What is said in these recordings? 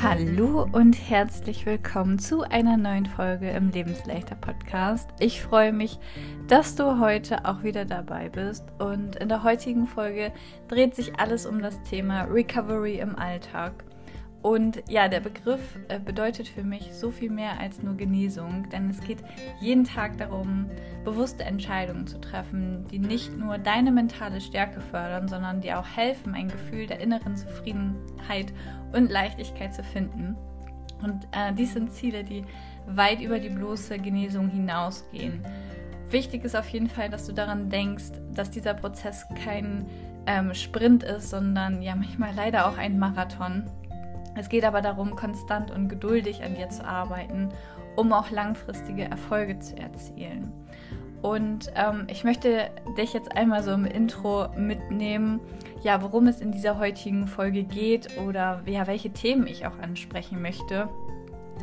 Hallo und herzlich willkommen zu einer neuen Folge im Lebensleichter Podcast. Ich freue mich, dass du heute auch wieder dabei bist und in der heutigen Folge dreht sich alles um das Thema Recovery im Alltag. Und ja, der Begriff äh, bedeutet für mich so viel mehr als nur Genesung, denn es geht jeden Tag darum, bewusste Entscheidungen zu treffen, die nicht nur deine mentale Stärke fördern, sondern die auch helfen, ein Gefühl der inneren Zufriedenheit und Leichtigkeit zu finden. Und äh, dies sind Ziele, die weit über die bloße Genesung hinausgehen. Wichtig ist auf jeden Fall, dass du daran denkst, dass dieser Prozess kein ähm, Sprint ist, sondern ja manchmal leider auch ein Marathon es geht aber darum, konstant und geduldig an dir zu arbeiten, um auch langfristige Erfolge zu erzielen. Und ähm, ich möchte dich jetzt einmal so im Intro mitnehmen, ja, worum es in dieser heutigen Folge geht oder ja, welche Themen ich auch ansprechen möchte,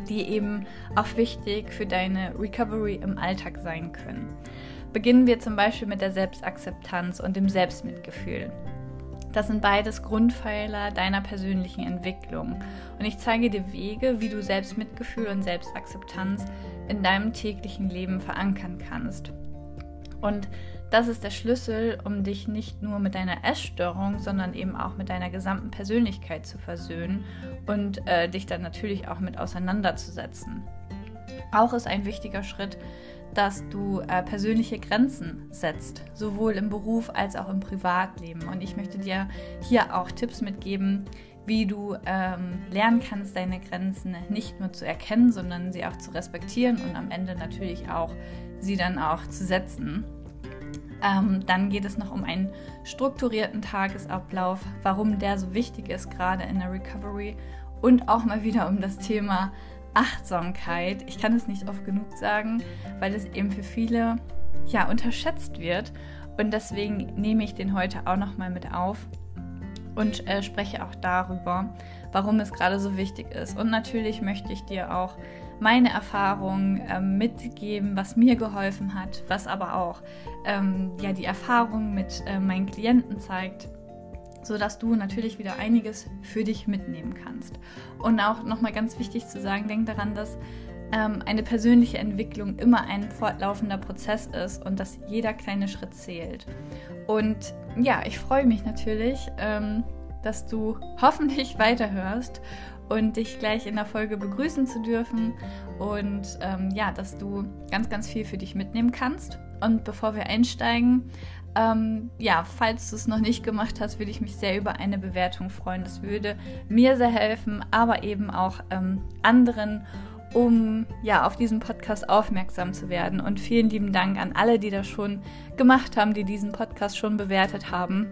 die eben auch wichtig für deine Recovery im Alltag sein können. Beginnen wir zum Beispiel mit der Selbstakzeptanz und dem Selbstmitgefühl. Das sind beides Grundpfeiler deiner persönlichen Entwicklung. Und ich zeige dir Wege, wie du Selbstmitgefühl und Selbstakzeptanz in deinem täglichen Leben verankern kannst. Und das ist der Schlüssel, um dich nicht nur mit deiner Essstörung, sondern eben auch mit deiner gesamten Persönlichkeit zu versöhnen und äh, dich dann natürlich auch mit auseinanderzusetzen. Auch ist ein wichtiger Schritt, dass du äh, persönliche Grenzen setzt, sowohl im Beruf als auch im Privatleben. Und ich möchte dir hier auch Tipps mitgeben, wie du ähm, lernen kannst, deine Grenzen nicht nur zu erkennen, sondern sie auch zu respektieren und am Ende natürlich auch sie dann auch zu setzen. Ähm, dann geht es noch um einen strukturierten Tagesablauf, warum der so wichtig ist, gerade in der Recovery und auch mal wieder um das Thema Achtsamkeit. Ich kann es nicht oft genug sagen, weil es eben für viele ja unterschätzt wird und deswegen nehme ich den heute auch noch mal mit auf und äh, spreche auch darüber, warum es gerade so wichtig ist. Und natürlich möchte ich dir auch meine Erfahrungen äh, mitgeben, was mir geholfen hat, was aber auch ähm, ja die Erfahrung mit äh, meinen Klienten zeigt sodass du natürlich wieder einiges für dich mitnehmen kannst. Und auch nochmal ganz wichtig zu sagen, denk daran, dass ähm, eine persönliche Entwicklung immer ein fortlaufender Prozess ist und dass jeder kleine Schritt zählt. Und ja, ich freue mich natürlich, ähm, dass du hoffentlich weiterhörst und dich gleich in der Folge begrüßen zu dürfen und ähm, ja, dass du ganz, ganz viel für dich mitnehmen kannst. Und bevor wir einsteigen, ähm, ja, falls du es noch nicht gemacht hast, würde ich mich sehr über eine Bewertung freuen. Das würde mir sehr helfen, aber eben auch ähm, anderen, um ja auf diesen Podcast aufmerksam zu werden. Und vielen lieben Dank an alle, die das schon gemacht haben, die diesen Podcast schon bewertet haben.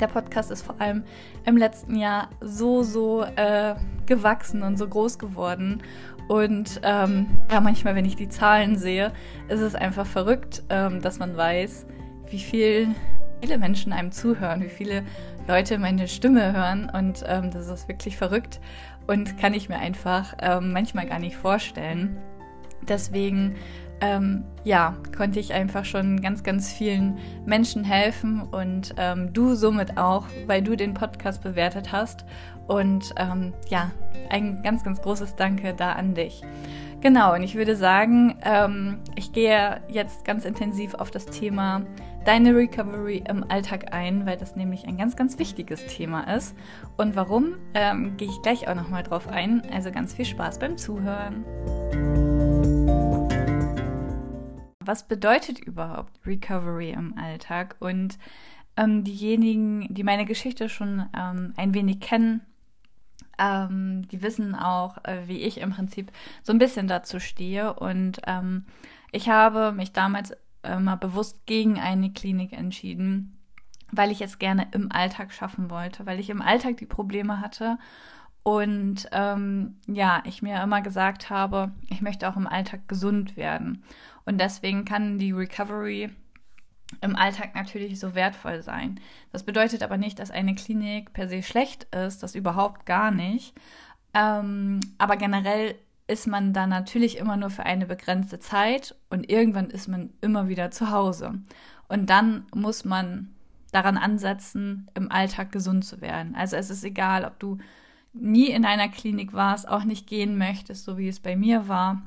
Der Podcast ist vor allem im letzten Jahr so, so äh, gewachsen und so groß geworden. Und ähm, ja, manchmal, wenn ich die Zahlen sehe, ist es einfach verrückt, ähm, dass man weiß, wie viel, viele Menschen einem zuhören, wie viele Leute meine Stimme hören und ähm, das ist wirklich verrückt und kann ich mir einfach ähm, manchmal gar nicht vorstellen. Deswegen ähm, ja, konnte ich einfach schon ganz, ganz vielen Menschen helfen und ähm, du somit auch, weil du den Podcast bewertet hast. Und ähm, ja, ein ganz, ganz großes Danke da an dich. Genau, und ich würde sagen, ähm, ich gehe jetzt ganz intensiv auf das Thema deine Recovery im Alltag ein, weil das nämlich ein ganz, ganz wichtiges Thema ist. Und warum, ähm, gehe ich gleich auch nochmal drauf ein. Also ganz viel Spaß beim Zuhören. Was bedeutet überhaupt Recovery im Alltag? Und ähm, diejenigen, die meine Geschichte schon ähm, ein wenig kennen, ähm, die wissen auch, äh, wie ich im Prinzip so ein bisschen dazu stehe. Und ähm, ich habe mich damals äh, mal bewusst gegen eine Klinik entschieden, weil ich es gerne im Alltag schaffen wollte, weil ich im Alltag die Probleme hatte und ähm, ja, ich mir immer gesagt habe, ich möchte auch im Alltag gesund werden. Und deswegen kann die Recovery im Alltag natürlich so wertvoll sein. Das bedeutet aber nicht, dass eine Klinik per se schlecht ist, das überhaupt gar nicht. Ähm, aber generell ist man da natürlich immer nur für eine begrenzte Zeit und irgendwann ist man immer wieder zu Hause. Und dann muss man daran ansetzen, im Alltag gesund zu werden. Also es ist egal, ob du nie in einer Klinik warst, auch nicht gehen möchtest, so wie es bei mir war,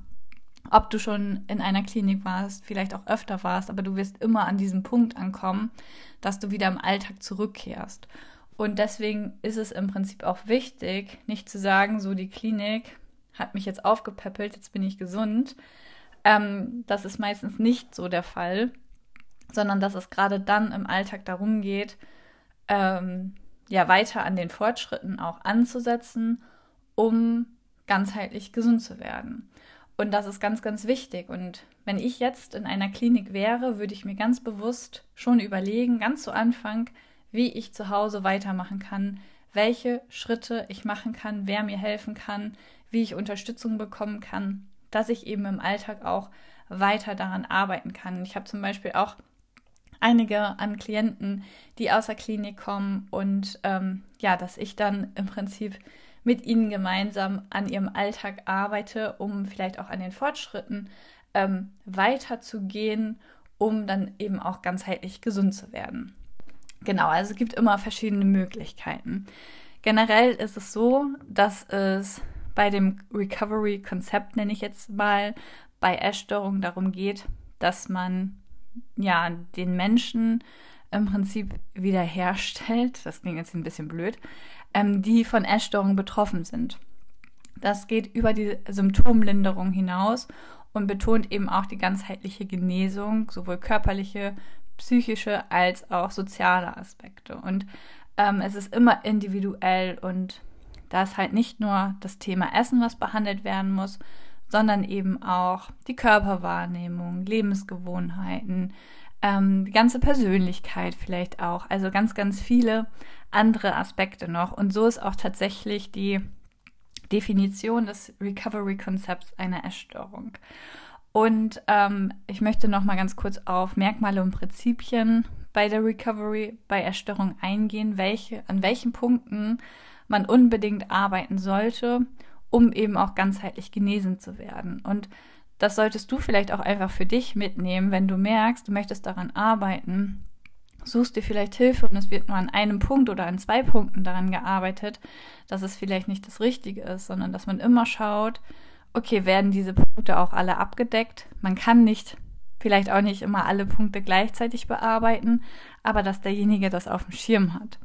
ob du schon in einer Klinik warst, vielleicht auch öfter warst, aber du wirst immer an diesem Punkt ankommen, dass du wieder im Alltag zurückkehrst. Und deswegen ist es im Prinzip auch wichtig, nicht zu sagen, so die Klinik hat mich jetzt aufgepäppelt, jetzt bin ich gesund. Ähm, das ist meistens nicht so der Fall, sondern dass es gerade dann im Alltag darum geht, ähm, ja weiter an den Fortschritten auch anzusetzen, um ganzheitlich gesund zu werden. Und das ist ganz, ganz wichtig. Und wenn ich jetzt in einer Klinik wäre, würde ich mir ganz bewusst schon überlegen, ganz zu Anfang, wie ich zu Hause weitermachen kann, welche Schritte ich machen kann, wer mir helfen kann, wie ich Unterstützung bekommen kann, dass ich eben im Alltag auch weiter daran arbeiten kann. Ich habe zum Beispiel auch einige an Klienten, die aus der Klinik kommen und ähm, ja, dass ich dann im Prinzip mit ihnen gemeinsam an ihrem Alltag arbeite, um vielleicht auch an den Fortschritten ähm, weiterzugehen, um dann eben auch ganzheitlich gesund zu werden. Genau, also es gibt immer verschiedene Möglichkeiten. Generell ist es so, dass es bei dem Recovery-Konzept, nenne ich jetzt mal, bei Essstörungen darum geht, dass man ja den Menschen im Prinzip wiederherstellt. Das klingt jetzt ein bisschen blöd, ähm, die von Essstörungen betroffen sind. Das geht über die Symptomlinderung hinaus und betont eben auch die ganzheitliche Genesung, sowohl körperliche, psychische als auch soziale Aspekte. Und ähm, es ist immer individuell und da ist halt nicht nur das Thema Essen, was behandelt werden muss, sondern eben auch die Körperwahrnehmung, Lebensgewohnheiten, ähm, die ganze Persönlichkeit vielleicht auch. Also ganz, ganz viele andere Aspekte noch. Und so ist auch tatsächlich die Definition des Recovery-Konzepts eine Essstörung. Und ähm, ich möchte noch mal ganz kurz auf Merkmale und Prinzipien bei der Recovery, bei Essstörung eingehen, welche, an welchen Punkten man unbedingt arbeiten sollte, um eben auch ganzheitlich genesen zu werden. Und das solltest du vielleicht auch einfach für dich mitnehmen, wenn du merkst, du möchtest daran arbeiten, suchst dir vielleicht Hilfe und es wird nur an einem Punkt oder an zwei Punkten daran gearbeitet, dass es vielleicht nicht das Richtige ist, sondern dass man immer schaut, okay, werden diese Punkte auch alle abgedeckt? Man kann nicht, vielleicht auch nicht immer alle Punkte gleichzeitig bearbeiten, aber dass derjenige das auf dem Schirm hat.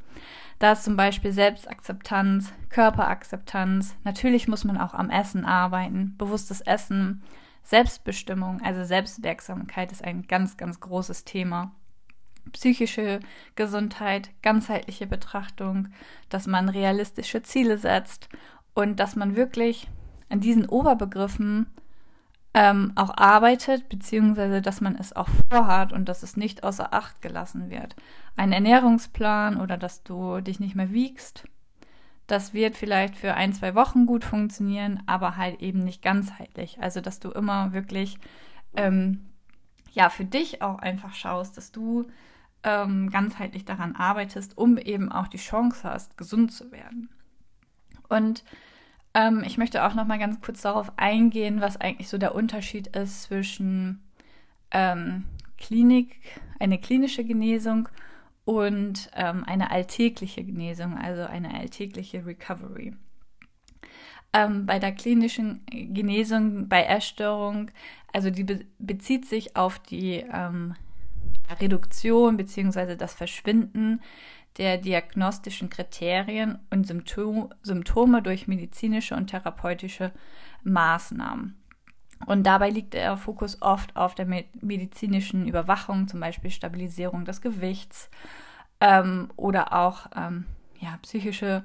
Da ist zum Beispiel Selbstakzeptanz, Körperakzeptanz. Natürlich muss man auch am Essen arbeiten, bewusstes Essen, Selbstbestimmung, also Selbstwirksamkeit ist ein ganz, ganz großes Thema. Psychische Gesundheit, ganzheitliche Betrachtung, dass man realistische Ziele setzt und dass man wirklich an diesen Oberbegriffen ähm, auch arbeitet, beziehungsweise dass man es auch vorhat und dass es nicht außer Acht gelassen wird. Ein Ernährungsplan oder dass du dich nicht mehr wiegst, das wird vielleicht für ein, zwei Wochen gut funktionieren, aber halt eben nicht ganzheitlich. Also dass du immer wirklich ähm, ja für dich auch einfach schaust, dass du ähm, ganzheitlich daran arbeitest, um eben auch die Chance hast, gesund zu werden. Und ähm, ich möchte auch noch mal ganz kurz darauf eingehen, was eigentlich so der Unterschied ist zwischen ähm, Klinik, eine klinische Genesung und ähm, eine alltägliche Genesung, also eine alltägliche Recovery. Ähm, bei der klinischen Genesung bei Essstörung, also die be bezieht sich auf die ähm, Reduktion bzw. das Verschwinden der diagnostischen Kriterien und Symptom Symptome durch medizinische und therapeutische Maßnahmen. Und dabei liegt der Fokus oft auf der medizinischen Überwachung, zum Beispiel Stabilisierung des Gewichts ähm, oder auch ähm, ja, psychische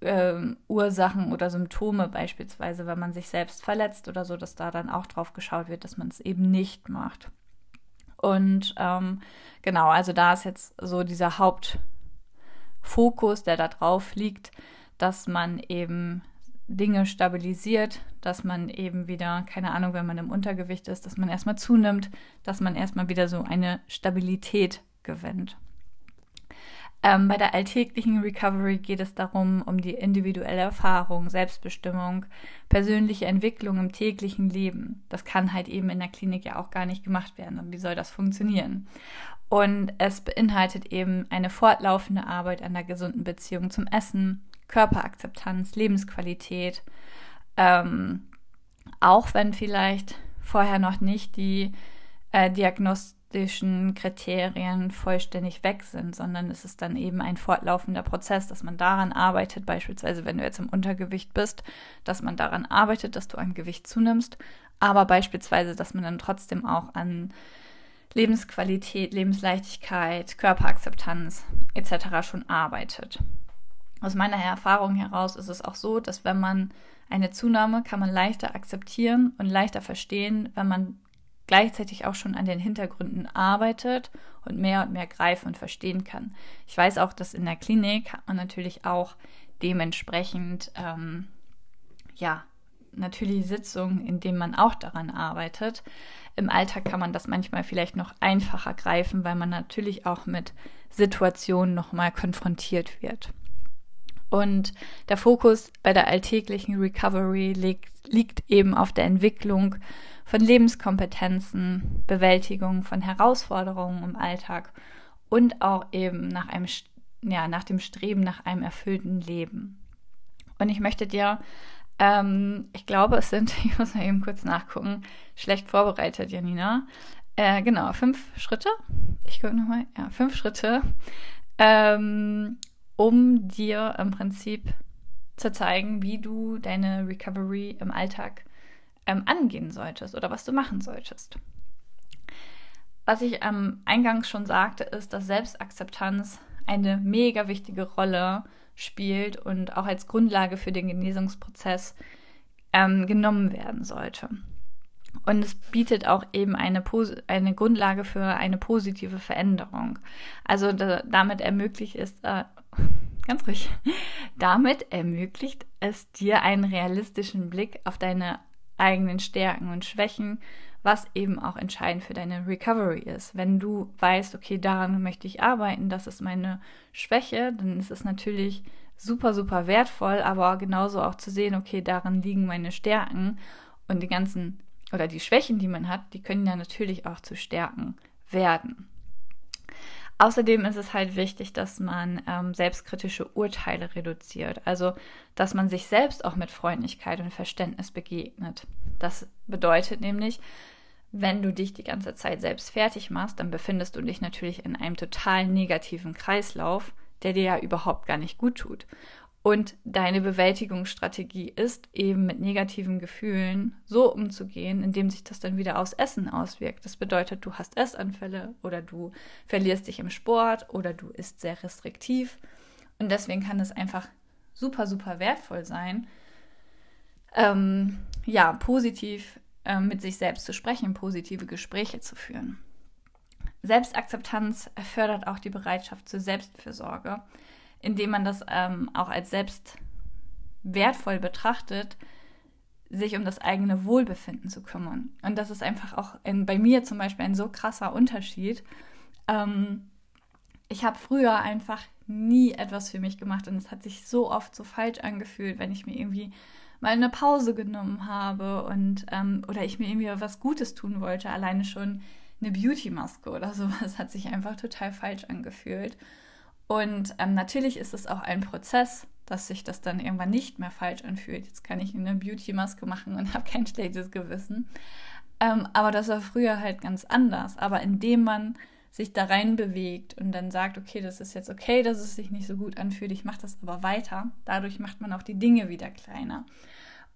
ähm, Ursachen oder Symptome, beispielsweise, wenn man sich selbst verletzt oder so, dass da dann auch drauf geschaut wird, dass man es eben nicht macht. Und ähm, genau, also da ist jetzt so dieser Haupt, Fokus, der da drauf liegt, dass man eben Dinge stabilisiert, dass man eben wieder, keine Ahnung, wenn man im Untergewicht ist, dass man erstmal zunimmt, dass man erstmal wieder so eine Stabilität gewinnt. Ähm, bei der alltäglichen Recovery geht es darum, um die individuelle Erfahrung, Selbstbestimmung, persönliche Entwicklung im täglichen Leben. Das kann halt eben in der Klinik ja auch gar nicht gemacht werden. Und wie soll das funktionieren? Und es beinhaltet eben eine fortlaufende Arbeit an der gesunden Beziehung zum Essen, Körperakzeptanz, Lebensqualität. Ähm, auch wenn vielleicht vorher noch nicht die äh, diagnostischen Kriterien vollständig weg sind, sondern es ist dann eben ein fortlaufender Prozess, dass man daran arbeitet, beispielsweise wenn du jetzt im Untergewicht bist, dass man daran arbeitet, dass du an Gewicht zunimmst, aber beispielsweise, dass man dann trotzdem auch an Lebensqualität, Lebensleichtigkeit, Körperakzeptanz etc. schon arbeitet. Aus meiner Erfahrung heraus ist es auch so, dass wenn man eine Zunahme kann man leichter akzeptieren und leichter verstehen, wenn man gleichzeitig auch schon an den Hintergründen arbeitet und mehr und mehr greifen und verstehen kann. Ich weiß auch, dass in der Klinik hat man natürlich auch dementsprechend ähm, ja natürlich Sitzungen, in denen man auch daran arbeitet. Im Alltag kann man das manchmal vielleicht noch einfacher greifen, weil man natürlich auch mit Situationen nochmal konfrontiert wird. Und der Fokus bei der alltäglichen Recovery liegt, liegt eben auf der Entwicklung von Lebenskompetenzen, Bewältigung von Herausforderungen im Alltag und auch eben nach einem ja, nach dem Streben nach einem erfüllten Leben. Und ich möchte dir, ähm, ich glaube, es sind, ich muss mal eben kurz nachgucken, schlecht vorbereitet, Janina. Äh, genau, fünf Schritte. Ich gucke nochmal. Ja, fünf Schritte, ähm, um dir im Prinzip zu zeigen, wie du deine Recovery im Alltag ähm, angehen solltest oder was du machen solltest. Was ich am Eingangs schon sagte, ist, dass Selbstakzeptanz eine mega wichtige Rolle spielt und auch als Grundlage für den Genesungsprozess ähm, genommen werden sollte. Und es bietet auch eben eine, eine Grundlage für eine positive Veränderung. Also da, damit ermöglicht es, äh, ganz ruhig, damit ermöglicht es dir einen realistischen Blick auf deine eigenen Stärken und Schwächen, was eben auch entscheidend für deine Recovery ist. Wenn du weißt, okay, daran möchte ich arbeiten, das ist meine Schwäche, dann ist es natürlich super, super wertvoll, aber genauso auch zu sehen, okay, daran liegen meine Stärken und die ganzen oder die Schwächen, die man hat, die können ja natürlich auch zu Stärken werden. Außerdem ist es halt wichtig, dass man ähm, selbstkritische Urteile reduziert, also dass man sich selbst auch mit Freundlichkeit und Verständnis begegnet. Das bedeutet nämlich, wenn du dich die ganze Zeit selbst fertig machst, dann befindest du dich natürlich in einem total negativen Kreislauf, der dir ja überhaupt gar nicht gut tut. Und deine Bewältigungsstrategie ist eben mit negativen Gefühlen so umzugehen, indem sich das dann wieder aufs Essen auswirkt. Das bedeutet, du hast Essanfälle oder du verlierst dich im Sport oder du isst sehr restriktiv. Und deswegen kann es einfach super, super wertvoll sein, ähm, ja, positiv äh, mit sich selbst zu sprechen, positive Gespräche zu führen. Selbstakzeptanz fördert auch die Bereitschaft zur Selbstfürsorge indem man das ähm, auch als selbst wertvoll betrachtet, sich um das eigene Wohlbefinden zu kümmern. Und das ist einfach auch in, bei mir zum Beispiel ein so krasser Unterschied. Ähm, ich habe früher einfach nie etwas für mich gemacht und es hat sich so oft so falsch angefühlt, wenn ich mir irgendwie mal eine Pause genommen habe und ähm, oder ich mir irgendwie was Gutes tun wollte, alleine schon eine Beauty-Maske oder sowas hat sich einfach total falsch angefühlt. Und ähm, natürlich ist es auch ein Prozess, dass sich das dann irgendwann nicht mehr falsch anfühlt. Jetzt kann ich eine Beauty-Maske machen und habe kein schlechtes Gewissen. Ähm, aber das war früher halt ganz anders. Aber indem man sich da rein bewegt und dann sagt, okay, das ist jetzt okay, dass es sich nicht so gut anfühlt, ich mache das aber weiter. Dadurch macht man auch die Dinge wieder kleiner.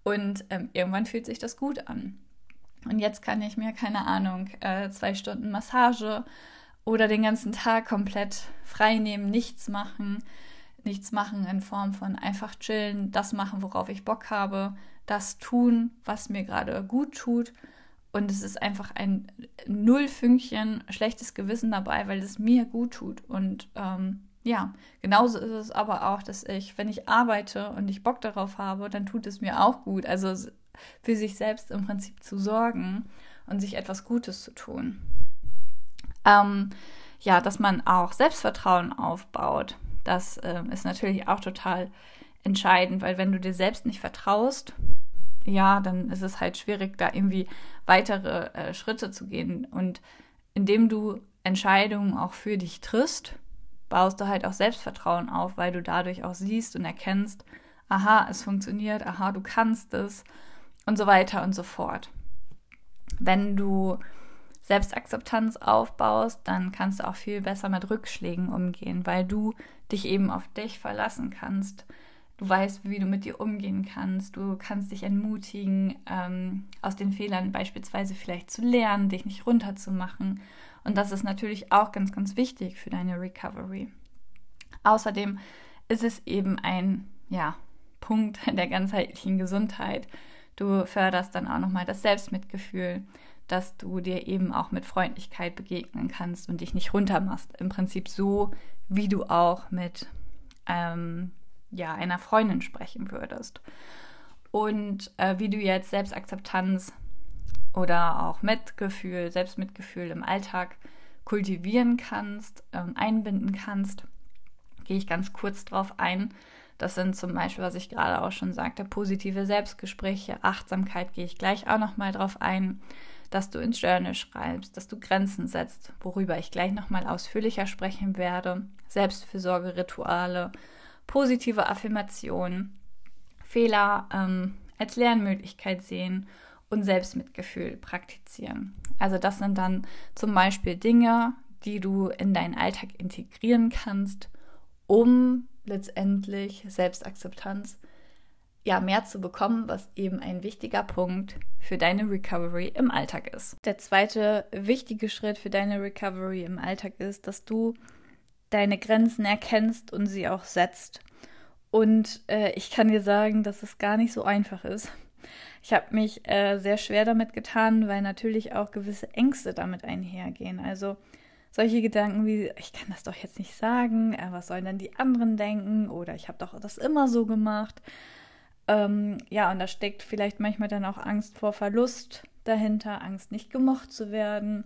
Und ähm, irgendwann fühlt sich das gut an. Und jetzt kann ich mir, keine Ahnung, äh, zwei Stunden Massage oder den ganzen Tag komplett frei nehmen, nichts machen. Nichts machen in Form von einfach chillen, das machen, worauf ich Bock habe, das tun, was mir gerade gut tut. Und es ist einfach ein Nullfünkchen schlechtes Gewissen dabei, weil es mir gut tut. Und ähm, ja, genauso ist es aber auch, dass ich, wenn ich arbeite und ich Bock darauf habe, dann tut es mir auch gut. Also für sich selbst im Prinzip zu sorgen und sich etwas Gutes zu tun. Ähm, ja, dass man auch Selbstvertrauen aufbaut. Das äh, ist natürlich auch total entscheidend, weil wenn du dir selbst nicht vertraust, ja, dann ist es halt schwierig, da irgendwie weitere äh, Schritte zu gehen. Und indem du Entscheidungen auch für dich triffst, baust du halt auch Selbstvertrauen auf, weil du dadurch auch siehst und erkennst, aha, es funktioniert, aha, du kannst es und so weiter und so fort. Wenn du Selbstakzeptanz aufbaust, dann kannst du auch viel besser mit Rückschlägen umgehen, weil du dich eben auf dich verlassen kannst. Du weißt, wie du mit dir umgehen kannst. Du kannst dich entmutigen, ähm, aus den Fehlern beispielsweise vielleicht zu lernen, dich nicht runterzumachen. Und das ist natürlich auch ganz, ganz wichtig für deine Recovery. Außerdem ist es eben ein, ja, Punkt der ganzheitlichen Gesundheit. Du förderst dann auch nochmal das Selbstmitgefühl, dass du dir eben auch mit Freundlichkeit begegnen kannst und dich nicht runtermachst. Im Prinzip so, wie du auch mit ähm, ja, einer Freundin sprechen würdest. Und äh, wie du jetzt Selbstakzeptanz oder auch Mitgefühl, Selbstmitgefühl im Alltag kultivieren kannst, ähm, einbinden kannst, gehe ich ganz kurz drauf ein. Das sind zum Beispiel, was ich gerade auch schon sagte, positive Selbstgespräche, Achtsamkeit gehe ich gleich auch nochmal drauf ein, dass du ins Journal schreibst, dass du Grenzen setzt, worüber ich gleich nochmal ausführlicher sprechen werde, Selbstfürsorgerituale, positive Affirmationen, Fehler ähm, als Lernmöglichkeit sehen und Selbstmitgefühl praktizieren. Also das sind dann zum Beispiel Dinge, die du in deinen Alltag integrieren kannst, um letztendlich Selbstakzeptanz ja mehr zu bekommen, was eben ein wichtiger Punkt für deine Recovery im Alltag ist. Der zweite wichtige Schritt für deine Recovery im Alltag ist, dass du deine Grenzen erkennst und sie auch setzt. Und äh, ich kann dir sagen, dass es gar nicht so einfach ist. Ich habe mich äh, sehr schwer damit getan, weil natürlich auch gewisse Ängste damit einhergehen. Also solche Gedanken wie, ich kann das doch jetzt nicht sagen, äh, was sollen denn die anderen denken oder ich habe doch das immer so gemacht. Ähm, ja, und da steckt vielleicht manchmal dann auch Angst vor Verlust dahinter, Angst nicht gemocht zu werden.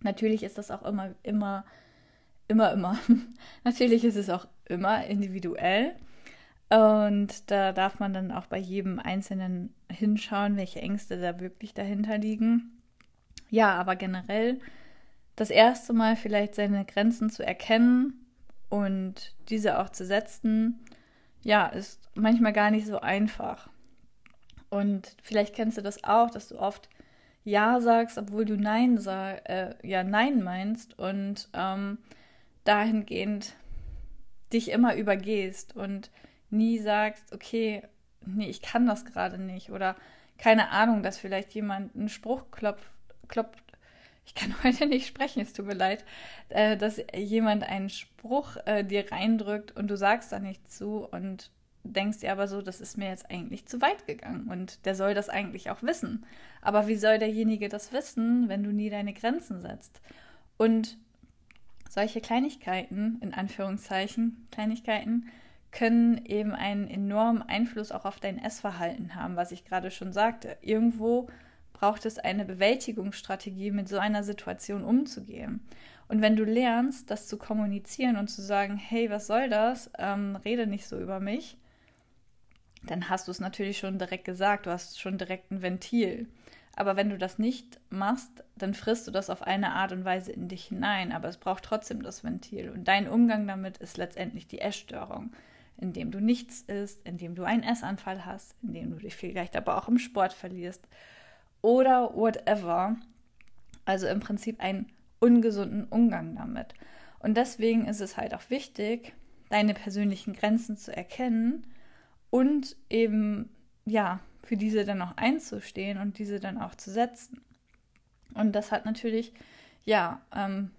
Natürlich ist das auch immer, immer, immer, immer. Natürlich ist es auch immer individuell. Und da darf man dann auch bei jedem Einzelnen hinschauen, welche Ängste da wirklich dahinter liegen. Ja, aber generell das erste Mal vielleicht seine Grenzen zu erkennen und diese auch zu setzen, ja, ist manchmal gar nicht so einfach. Und vielleicht kennst du das auch, dass du oft Ja sagst, obwohl du Nein sag, äh, ja Nein meinst und ähm, dahingehend dich immer übergehst und nie sagst, okay, nee, ich kann das gerade nicht oder keine Ahnung, dass vielleicht jemand einen Spruch klopft, klopft ich kann heute nicht sprechen, es tut mir leid, äh, dass jemand einen Spruch äh, dir reindrückt und du sagst da nicht zu und denkst dir aber so, das ist mir jetzt eigentlich zu weit gegangen und der soll das eigentlich auch wissen. Aber wie soll derjenige das wissen, wenn du nie deine Grenzen setzt? Und solche Kleinigkeiten, in Anführungszeichen, Kleinigkeiten, können eben einen enormen Einfluss auch auf dein Essverhalten haben, was ich gerade schon sagte. Irgendwo braucht es eine Bewältigungsstrategie, mit so einer Situation umzugehen. Und wenn du lernst, das zu kommunizieren und zu sagen, hey, was soll das? Ähm, rede nicht so über mich, dann hast du es natürlich schon direkt gesagt, du hast schon direkt ein Ventil. Aber wenn du das nicht machst, dann frisst du das auf eine Art und Weise in dich hinein. Aber es braucht trotzdem das Ventil. Und dein Umgang damit ist letztendlich die Essstörung, indem du nichts isst, indem du einen Essanfall hast, indem du dich vielleicht aber auch im Sport verlierst oder whatever. Also im Prinzip einen ungesunden Umgang damit. Und deswegen ist es halt auch wichtig, deine persönlichen Grenzen zu erkennen und eben, ja, für diese dann auch einzustehen und diese dann auch zu setzen. Und das hat natürlich, ja, ähm,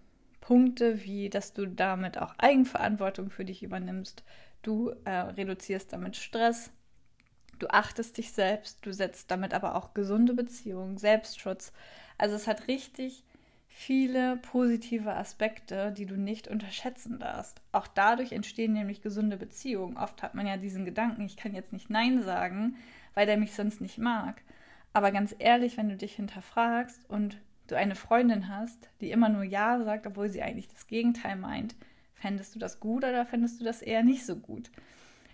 Punkte wie, dass du damit auch Eigenverantwortung für dich übernimmst. Du äh, reduzierst damit Stress, Du achtest dich selbst, du setzt damit aber auch gesunde Beziehungen, Selbstschutz. Also es hat richtig viele positive Aspekte, die du nicht unterschätzen darfst. Auch dadurch entstehen nämlich gesunde Beziehungen. Oft hat man ja diesen Gedanken, ich kann jetzt nicht Nein sagen, weil der mich sonst nicht mag. Aber ganz ehrlich, wenn du dich hinterfragst und du eine Freundin hast, die immer nur Ja sagt, obwohl sie eigentlich das Gegenteil meint, fändest du das gut oder fändest du das eher nicht so gut?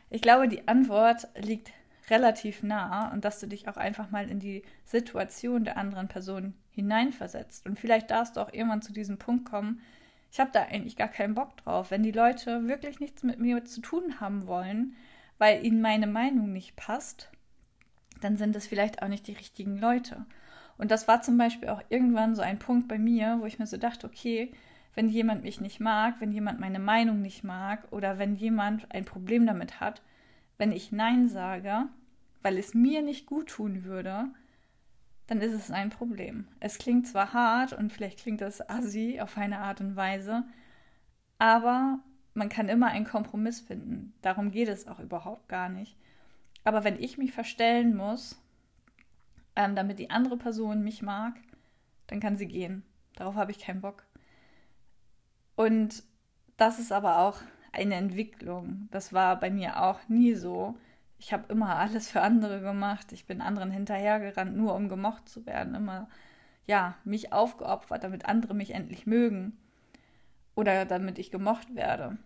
Ich glaube, die Antwort liegt relativ nah und dass du dich auch einfach mal in die Situation der anderen Person hineinversetzt. Und vielleicht darfst du auch irgendwann zu diesem Punkt kommen, ich habe da eigentlich gar keinen Bock drauf. Wenn die Leute wirklich nichts mit mir zu tun haben wollen, weil ihnen meine Meinung nicht passt, dann sind es vielleicht auch nicht die richtigen Leute. Und das war zum Beispiel auch irgendwann so ein Punkt bei mir, wo ich mir so dachte, okay, wenn jemand mich nicht mag, wenn jemand meine Meinung nicht mag oder wenn jemand ein Problem damit hat, wenn ich Nein sage, weil es mir nicht gut tun würde, dann ist es ein Problem. Es klingt zwar hart und vielleicht klingt das assi auf eine Art und Weise, aber man kann immer einen Kompromiss finden. Darum geht es auch überhaupt gar nicht. Aber wenn ich mich verstellen muss, ähm, damit die andere Person mich mag, dann kann sie gehen. Darauf habe ich keinen Bock. Und das ist aber auch eine Entwicklung. Das war bei mir auch nie so. Ich habe immer alles für andere gemacht. Ich bin anderen hinterhergerannt, nur um gemocht zu werden. Immer, ja, mich aufgeopfert, damit andere mich endlich mögen. Oder damit ich gemocht werde.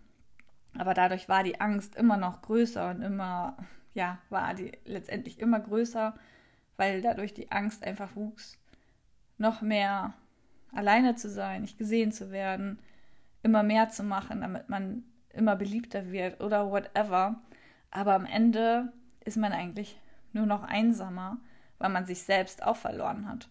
Aber dadurch war die Angst immer noch größer und immer, ja, war die letztendlich immer größer, weil dadurch die Angst einfach wuchs. Noch mehr alleine zu sein, nicht gesehen zu werden, immer mehr zu machen, damit man immer beliebter wird oder whatever. Aber am Ende ist man eigentlich nur noch einsamer, weil man sich selbst auch verloren hat.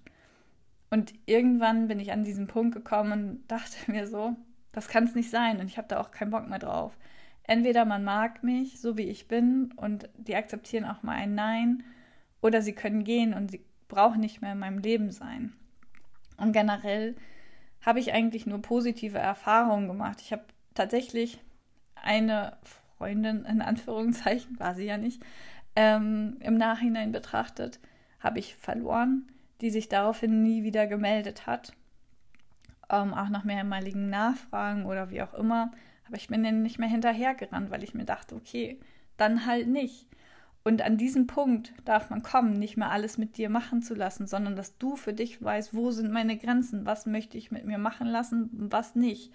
Und irgendwann bin ich an diesen Punkt gekommen und dachte mir so, das kann es nicht sein und ich habe da auch keinen Bock mehr drauf. Entweder man mag mich, so wie ich bin, und die akzeptieren auch mal ein Nein, oder sie können gehen und sie brauchen nicht mehr in meinem Leben sein. Und generell habe ich eigentlich nur positive Erfahrungen gemacht. Ich habe tatsächlich eine Freundin, in Anführungszeichen, war sie ja nicht, ähm, im Nachhinein betrachtet, habe ich verloren, die sich daraufhin nie wieder gemeldet hat. Ähm, auch nach mehrmaligen Nachfragen oder wie auch immer. Aber ich bin dann nicht mehr hinterhergerannt, weil ich mir dachte, okay, dann halt nicht. Und an diesem Punkt darf man kommen, nicht mehr alles mit dir machen zu lassen, sondern dass du für dich weißt, wo sind meine Grenzen, was möchte ich mit mir machen lassen, was nicht.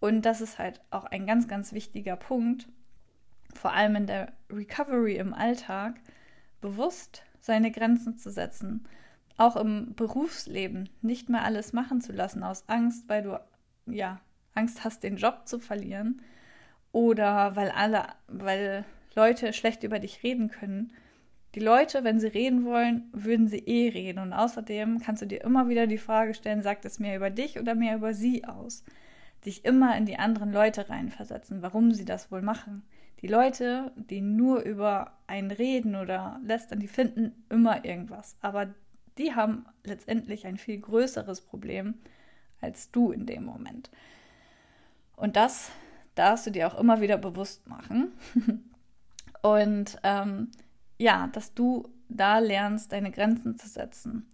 Und das ist halt auch ein ganz, ganz wichtiger Punkt, vor allem in der Recovery im Alltag, bewusst seine Grenzen zu setzen. Auch im Berufsleben nicht mehr alles machen zu lassen aus Angst, weil du ja Angst hast, den Job zu verlieren oder weil alle, weil Leute schlecht über dich reden können. Die Leute, wenn sie reden wollen, würden sie eh reden. Und außerdem kannst du dir immer wieder die Frage stellen, sagt es mehr über dich oder mehr über sie aus? Dich immer in die anderen Leute reinversetzen, warum sie das wohl machen. Die Leute, die nur über einen reden oder lästern, die finden immer irgendwas. Aber die haben letztendlich ein viel größeres Problem als du in dem Moment. Und das darfst du dir auch immer wieder bewusst machen. Und ähm, ja, dass du da lernst, deine Grenzen zu setzen.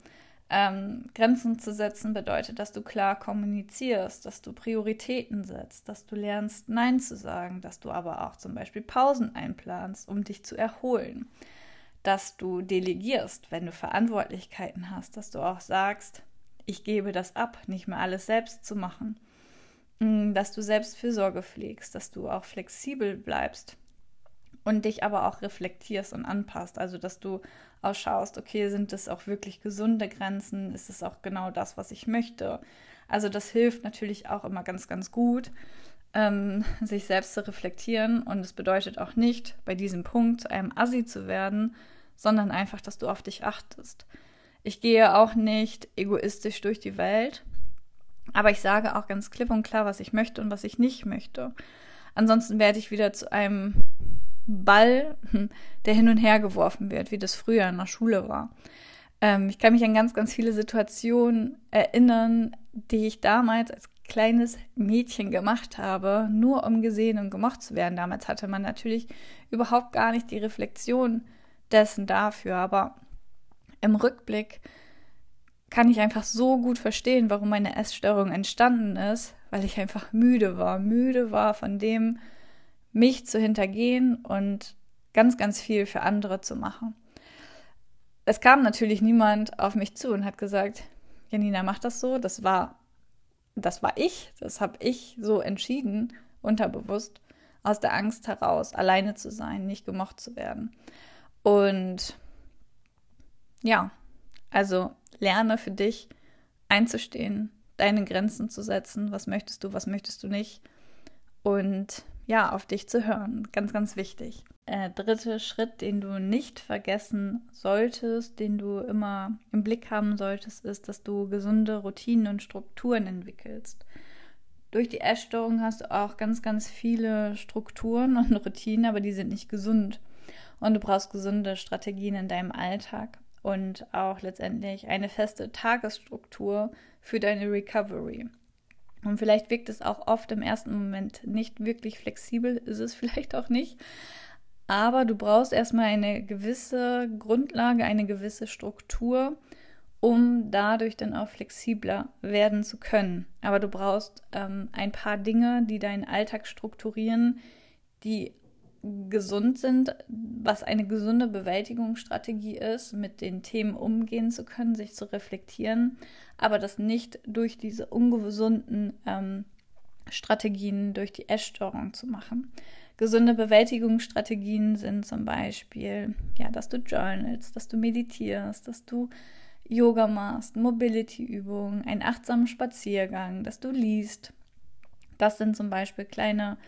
Ähm, Grenzen zu setzen bedeutet, dass du klar kommunizierst, dass du Prioritäten setzt, dass du lernst, Nein zu sagen, dass du aber auch zum Beispiel Pausen einplanst, um dich zu erholen, dass du delegierst, wenn du Verantwortlichkeiten hast, dass du auch sagst, ich gebe das ab, nicht mehr alles selbst zu machen, mm, dass du Selbstfürsorge pflegst, dass du auch flexibel bleibst und dich aber auch reflektierst und anpasst. Also, dass du auch schaust, okay, sind das auch wirklich gesunde Grenzen? Ist es auch genau das, was ich möchte? Also, das hilft natürlich auch immer ganz, ganz gut, ähm, sich selbst zu reflektieren. Und es bedeutet auch nicht, bei diesem Punkt zu einem Assi zu werden, sondern einfach, dass du auf dich achtest. Ich gehe auch nicht egoistisch durch die Welt, aber ich sage auch ganz klipp und klar, was ich möchte und was ich nicht möchte. Ansonsten werde ich wieder zu einem Ball, hm, der hin und her geworfen wird, wie das früher in der Schule war. Ähm, ich kann mich an ganz, ganz viele Situationen erinnern, die ich damals als kleines Mädchen gemacht habe, nur um gesehen und gemocht zu werden. Damals hatte man natürlich überhaupt gar nicht die Reflexion dessen dafür, aber im Rückblick kann ich einfach so gut verstehen, warum meine Essstörung entstanden ist, weil ich einfach müde war, müde war von dem, mich zu hintergehen und ganz, ganz viel für andere zu machen. Es kam natürlich niemand auf mich zu und hat gesagt, Janina, mach das so. Das war, das war ich, das habe ich so entschieden, unterbewusst, aus der Angst heraus, alleine zu sein, nicht gemocht zu werden. Und ja, also lerne für dich einzustehen, deine Grenzen zu setzen, was möchtest du, was möchtest du nicht und ja, auf dich zu hören. Ganz, ganz wichtig. Äh, dritter Schritt, den du nicht vergessen solltest, den du immer im Blick haben solltest, ist, dass du gesunde Routinen und Strukturen entwickelst. Durch die Essstörung hast du auch ganz, ganz viele Strukturen und Routinen, aber die sind nicht gesund. Und du brauchst gesunde Strategien in deinem Alltag und auch letztendlich eine feste Tagesstruktur für deine Recovery. Und vielleicht wirkt es auch oft im ersten Moment nicht wirklich flexibel, ist es vielleicht auch nicht. Aber du brauchst erstmal eine gewisse Grundlage, eine gewisse Struktur, um dadurch dann auch flexibler werden zu können. Aber du brauchst ähm, ein paar Dinge, die deinen Alltag strukturieren, die gesund sind, was eine gesunde Bewältigungsstrategie ist, mit den Themen umgehen zu können, sich zu reflektieren, aber das nicht durch diese ungesunden ähm, Strategien, durch die Essstörung zu machen. Gesunde Bewältigungsstrategien sind zum Beispiel, ja, dass du journalst, dass du meditierst, dass du Yoga machst, Mobility-Übungen, einen achtsamen Spaziergang, dass du liest. Das sind zum Beispiel kleine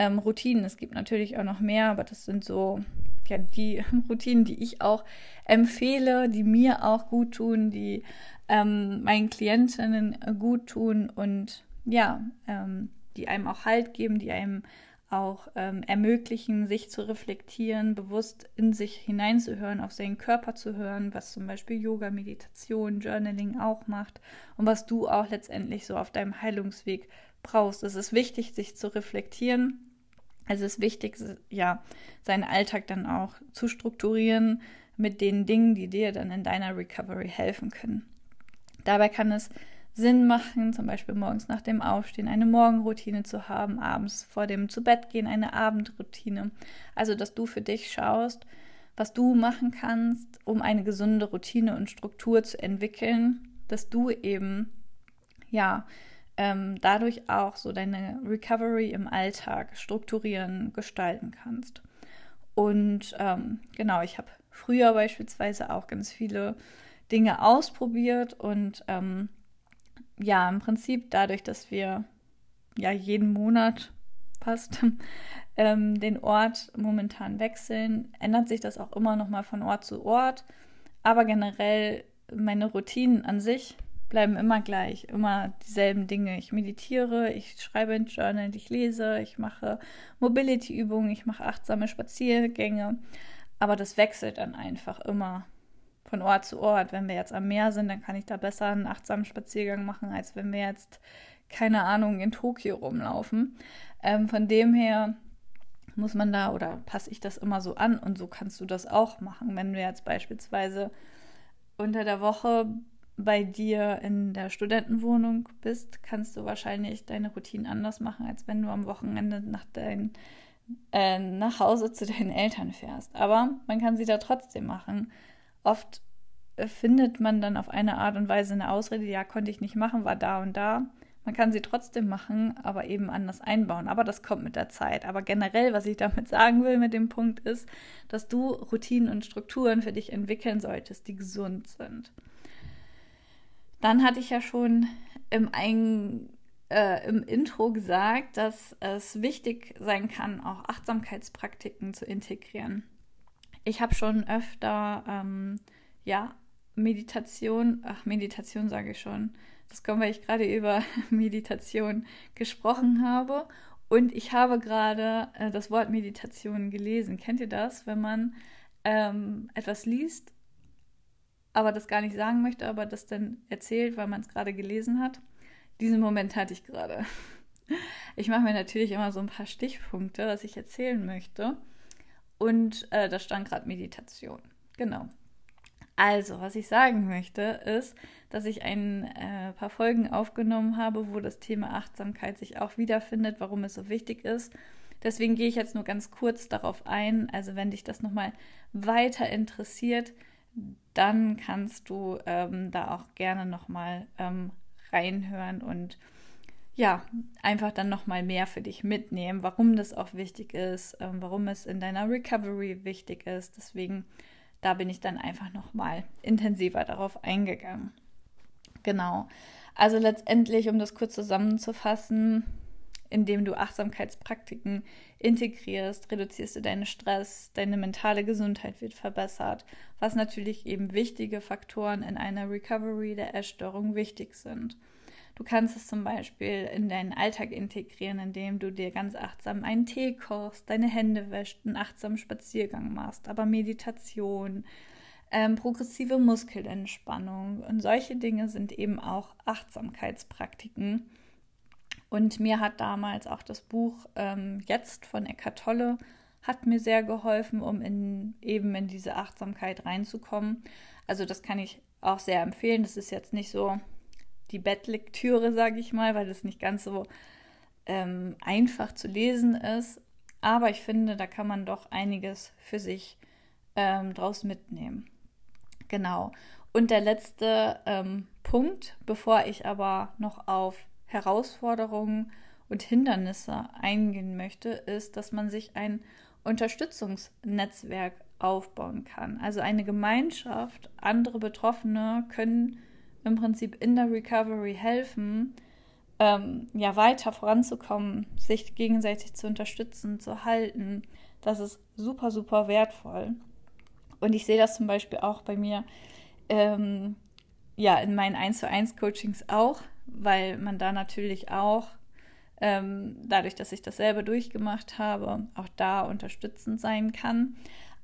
ähm, Routinen. Es gibt natürlich auch noch mehr, aber das sind so ja, die Routinen, die ich auch empfehle, die mir auch gut tun, die ähm, meinen Klientinnen gut tun und ja, ähm, die einem auch Halt geben, die einem auch ähm, ermöglichen, sich zu reflektieren, bewusst in sich hineinzuhören, auf seinen Körper zu hören, was zum Beispiel Yoga, Meditation, Journaling auch macht und was du auch letztendlich so auf deinem Heilungsweg brauchst. Es ist wichtig, sich zu reflektieren. Es ist wichtig, ja, seinen Alltag dann auch zu strukturieren mit den Dingen, die dir dann in deiner Recovery helfen können. Dabei kann es Sinn machen, zum Beispiel morgens nach dem Aufstehen eine Morgenroutine zu haben, abends vor dem Zubettgehen eine Abendroutine. Also, dass du für dich schaust, was du machen kannst, um eine gesunde Routine und Struktur zu entwickeln, dass du eben, ja, ähm, dadurch auch so deine Recovery im Alltag strukturieren, gestalten kannst. Und ähm, genau, ich habe früher beispielsweise auch ganz viele Dinge ausprobiert und ähm, ja, im Prinzip dadurch, dass wir ja jeden Monat fast ähm, den Ort momentan wechseln, ändert sich das auch immer noch mal von Ort zu Ort. Aber generell meine Routinen an sich bleiben immer gleich, immer dieselben Dinge. Ich meditiere, ich schreibe ins Journal, ich lese, ich mache Mobility-Übungen, ich mache achtsame Spaziergänge. Aber das wechselt dann einfach immer von Ort zu Ort. Wenn wir jetzt am Meer sind, dann kann ich da besser einen achtsamen Spaziergang machen, als wenn wir jetzt, keine Ahnung, in Tokio rumlaufen. Ähm, von dem her muss man da oder passe ich das immer so an und so kannst du das auch machen. Wenn du jetzt beispielsweise unter der Woche bei dir in der Studentenwohnung bist, kannst du wahrscheinlich deine Routinen anders machen, als wenn du am Wochenende nach, dein, äh, nach Hause zu deinen Eltern fährst. Aber man kann sie da trotzdem machen oft äh, findet man dann auf eine Art und Weise eine Ausrede, ja, konnte ich nicht machen, war da und da. Man kann sie trotzdem machen, aber eben anders einbauen. Aber das kommt mit der Zeit. Aber generell, was ich damit sagen will mit dem Punkt ist, dass du Routinen und Strukturen für dich entwickeln solltest, die gesund sind. Dann hatte ich ja schon im, Ein äh, im Intro gesagt, dass es wichtig sein kann, auch Achtsamkeitspraktiken zu integrieren. Ich habe schon öfter, ähm, ja, Meditation, ach, Meditation sage ich schon. Das kommt, weil ich gerade über Meditation gesprochen habe. Und ich habe gerade äh, das Wort Meditation gelesen. Kennt ihr das, wenn man ähm, etwas liest, aber das gar nicht sagen möchte, aber das dann erzählt, weil man es gerade gelesen hat? Diesen Moment hatte ich gerade. Ich mache mir natürlich immer so ein paar Stichpunkte, was ich erzählen möchte. Und äh, da stand gerade Meditation. Genau. Also, was ich sagen möchte, ist, dass ich ein äh, paar Folgen aufgenommen habe, wo das Thema Achtsamkeit sich auch wiederfindet, warum es so wichtig ist. Deswegen gehe ich jetzt nur ganz kurz darauf ein. Also, wenn dich das nochmal weiter interessiert, dann kannst du ähm, da auch gerne nochmal ähm, reinhören und ja, einfach dann nochmal mehr für dich mitnehmen, warum das auch wichtig ist, ähm, warum es in deiner Recovery wichtig ist. Deswegen, da bin ich dann einfach nochmal intensiver darauf eingegangen. Genau. Also letztendlich, um das kurz zusammenzufassen, indem du Achtsamkeitspraktiken integrierst, reduzierst du deinen Stress, deine mentale Gesundheit wird verbessert, was natürlich eben wichtige Faktoren in einer Recovery der Essstörung wichtig sind. Du kannst es zum Beispiel in deinen Alltag integrieren, indem du dir ganz achtsam einen Tee kochst, deine Hände wäschst, einen achtsamen Spaziergang machst, aber Meditation, ähm, progressive Muskelentspannung und solche Dinge sind eben auch Achtsamkeitspraktiken. Und mir hat damals auch das Buch ähm, Jetzt von Eckart Tolle hat mir sehr geholfen, um in, eben in diese Achtsamkeit reinzukommen. Also das kann ich auch sehr empfehlen. Das ist jetzt nicht so die Bettlektüre, sage ich mal, weil es nicht ganz so ähm, einfach zu lesen ist. Aber ich finde, da kann man doch einiges für sich ähm, draus mitnehmen. Genau. Und der letzte ähm, Punkt, bevor ich aber noch auf Herausforderungen und Hindernisse eingehen möchte, ist, dass man sich ein Unterstützungsnetzwerk aufbauen kann. Also eine Gemeinschaft, andere Betroffene können im Prinzip in der Recovery helfen, ähm, ja weiter voranzukommen, sich gegenseitig zu unterstützen, zu halten. Das ist super, super wertvoll. Und ich sehe das zum Beispiel auch bei mir ähm, ja in meinen 1 zu 1 Coachings auch, weil man da natürlich auch ähm, dadurch, dass ich das selber durchgemacht habe, auch da unterstützend sein kann.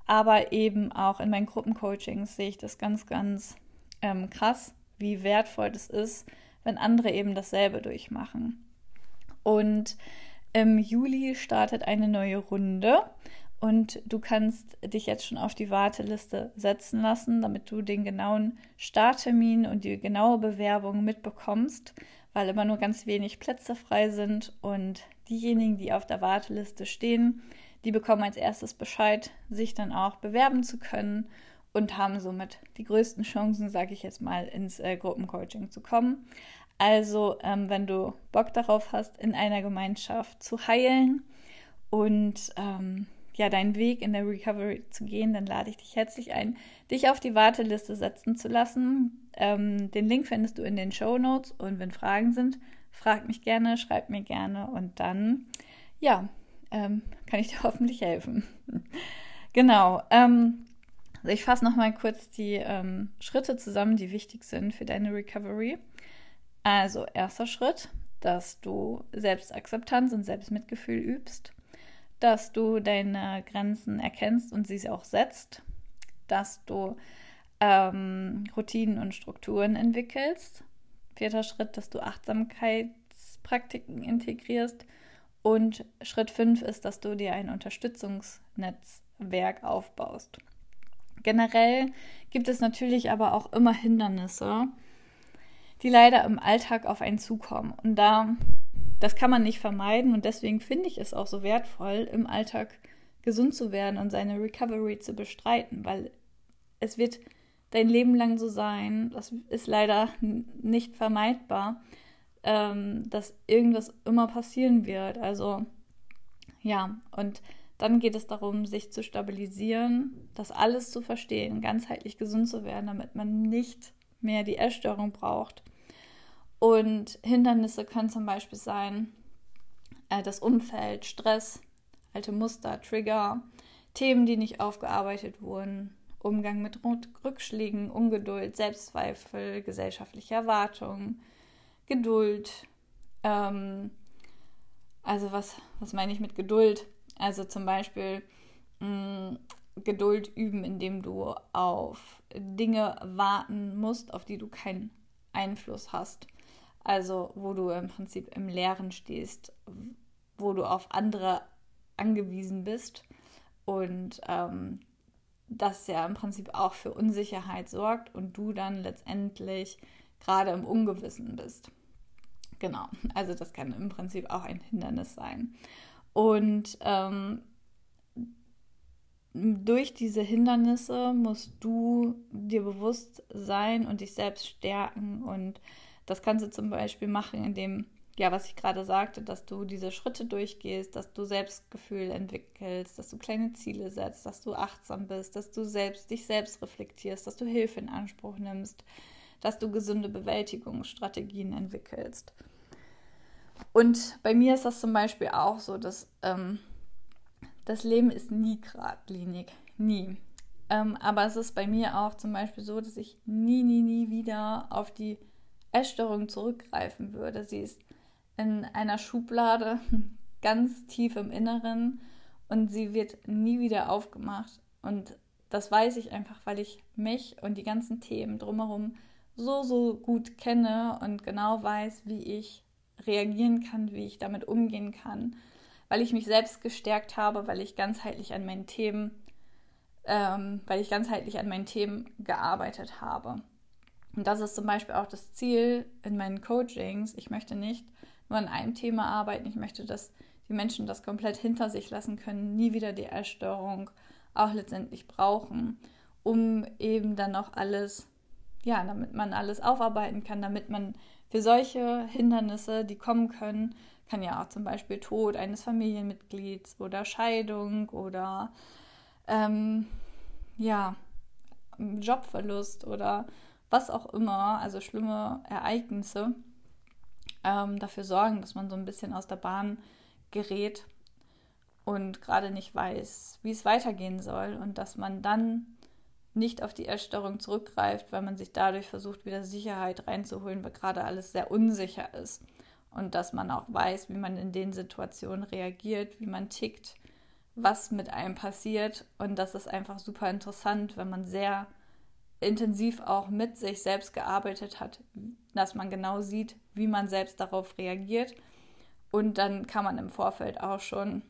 Aber eben auch in meinen Gruppencoachings sehe ich das ganz, ganz ähm, krass, wie wertvoll das ist, wenn andere eben dasselbe durchmachen. Und im Juli startet eine neue Runde und du kannst dich jetzt schon auf die Warteliste setzen lassen, damit du den genauen Starttermin und die genaue Bewerbung mitbekommst, weil immer nur ganz wenig Plätze frei sind und diejenigen, die auf der Warteliste stehen, die bekommen als erstes Bescheid, sich dann auch bewerben zu können und haben somit die größten Chancen, sage ich jetzt mal, ins äh, Gruppencoaching zu kommen. Also, ähm, wenn du Bock darauf hast, in einer Gemeinschaft zu heilen und ähm, ja, deinen Weg in der Recovery zu gehen, dann lade ich dich herzlich ein, dich auf die Warteliste setzen zu lassen. Ähm, den Link findest du in den Show Notes und wenn Fragen sind, frag mich gerne, schreib mir gerne und dann, ja, ähm, kann ich dir hoffentlich helfen. genau. Ähm, also ich fasse nochmal kurz die ähm, Schritte zusammen, die wichtig sind für deine Recovery. Also erster Schritt, dass du Selbstakzeptanz und Selbstmitgefühl übst dass du deine Grenzen erkennst und sie auch setzt, dass du ähm, Routinen und Strukturen entwickelst. Vierter Schritt, dass du Achtsamkeitspraktiken integrierst. Und Schritt fünf ist, dass du dir ein Unterstützungsnetzwerk aufbaust. Generell gibt es natürlich aber auch immer Hindernisse, die leider im Alltag auf einen zukommen. Und da das kann man nicht vermeiden und deswegen finde ich es auch so wertvoll, im Alltag gesund zu werden und seine Recovery zu bestreiten, weil es wird dein Leben lang so sein, das ist leider nicht vermeidbar, ähm, dass irgendwas immer passieren wird. Also ja, und dann geht es darum, sich zu stabilisieren, das alles zu verstehen, ganzheitlich gesund zu werden, damit man nicht mehr die Essstörung braucht und Hindernisse können zum Beispiel sein äh, das Umfeld, Stress, alte Muster, Trigger, Themen, die nicht aufgearbeitet wurden, Umgang mit Rückschlägen, Ungeduld, Selbstzweifel, gesellschaftliche Erwartungen, Geduld. Ähm, also was, was meine ich mit Geduld? Also zum Beispiel mh, mm, Geduld üben, indem du auf Dinge warten musst, auf die du keinen Einfluss hast. Also wo du im Prinzip im Leeren stehst, wo du auf andere angewiesen bist und ähm, das ja im Prinzip auch für Unsicherheit sorgt und du dann letztendlich gerade im Ungewissen bist. Genau, also das kann im Prinzip auch ein Hindernis sein. Und ähm, durch diese Hindernisse musst du dir bewusst sein und dich selbst stärken und das kannst du zum Beispiel machen, indem, ja, was ich gerade sagte, dass du diese Schritte durchgehst, dass du Selbstgefühl entwickelst, dass du kleine Ziele setzt, dass du achtsam bist, dass du selbst dich selbst reflektierst, dass du Hilfe in Anspruch nimmst, dass du gesunde Bewältigungsstrategien entwickelst. Und bei mir ist das zum Beispiel auch so, dass ähm, das Leben ist nie geradlinig, nie. Ähm, aber es ist bei mir auch zum Beispiel so, dass ich nie, nie, nie wieder auf die Essstörung zurückgreifen würde. Sie ist in einer Schublade ganz tief im Inneren und sie wird nie wieder aufgemacht. Und das weiß ich einfach, weil ich mich und die ganzen Themen drumherum so, so gut kenne und genau weiß, wie ich reagieren kann, wie ich damit umgehen kann, weil ich mich selbst gestärkt habe, weil ich ganzheitlich an meinen Themen, ähm, weil ich ganzheitlich an meinen Themen gearbeitet habe. Und das ist zum Beispiel auch das Ziel in meinen Coachings. Ich möchte nicht nur an einem Thema arbeiten, ich möchte, dass die Menschen das komplett hinter sich lassen können, nie wieder die Essstörung auch letztendlich brauchen, um eben dann noch alles, ja, damit man alles aufarbeiten kann, damit man für solche Hindernisse, die kommen können, kann ja auch zum Beispiel Tod eines Familienmitglieds oder Scheidung oder ähm, ja, Jobverlust oder was auch immer, also schlimme Ereignisse, ähm, dafür sorgen, dass man so ein bisschen aus der Bahn gerät und gerade nicht weiß, wie es weitergehen soll und dass man dann nicht auf die Essstörung zurückgreift, weil man sich dadurch versucht, wieder Sicherheit reinzuholen, weil gerade alles sehr unsicher ist. Und dass man auch weiß, wie man in den Situationen reagiert, wie man tickt, was mit einem passiert. Und das ist einfach super interessant, wenn man sehr intensiv auch mit sich selbst gearbeitet hat, dass man genau sieht, wie man selbst darauf reagiert. Und dann kann man im Vorfeld auch schon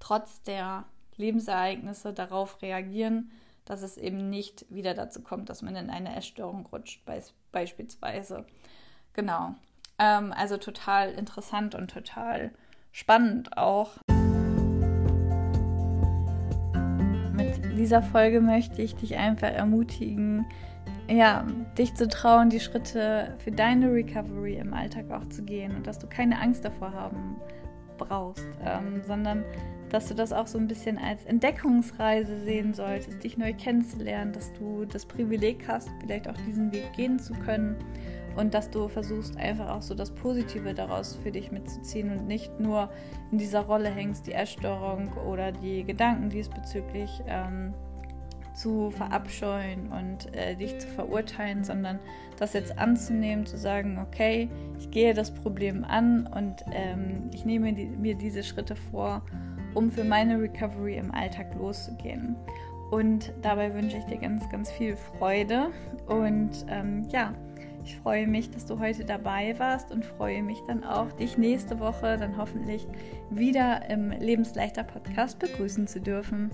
trotz der Lebensereignisse darauf reagieren, dass es eben nicht wieder dazu kommt, dass man in eine Essstörung rutscht, beispielsweise. Genau. Ähm, also total interessant und total spannend auch. Dieser Folge möchte ich dich einfach ermutigen, ja, dich zu trauen, die Schritte für deine Recovery im Alltag auch zu gehen und dass du keine Angst davor haben brauchst, ähm, sondern dass du das auch so ein bisschen als Entdeckungsreise sehen solltest, dich neu kennenzulernen, dass du das Privileg hast, vielleicht auch diesen Weg gehen zu können und dass du versuchst einfach auch so das Positive daraus für dich mitzuziehen und nicht nur in dieser Rolle hängst, die Essstörung oder die Gedanken diesbezüglich ähm, zu verabscheuen und äh, dich zu verurteilen, sondern das jetzt anzunehmen, zu sagen, okay, ich gehe das Problem an und ähm, ich nehme die, mir diese Schritte vor, um für meine Recovery im Alltag loszugehen. Und dabei wünsche ich dir ganz, ganz viel Freude. Und ähm, ja, ich freue mich, dass du heute dabei warst und freue mich dann auch, dich nächste Woche dann hoffentlich wieder im Lebensleichter Podcast begrüßen zu dürfen.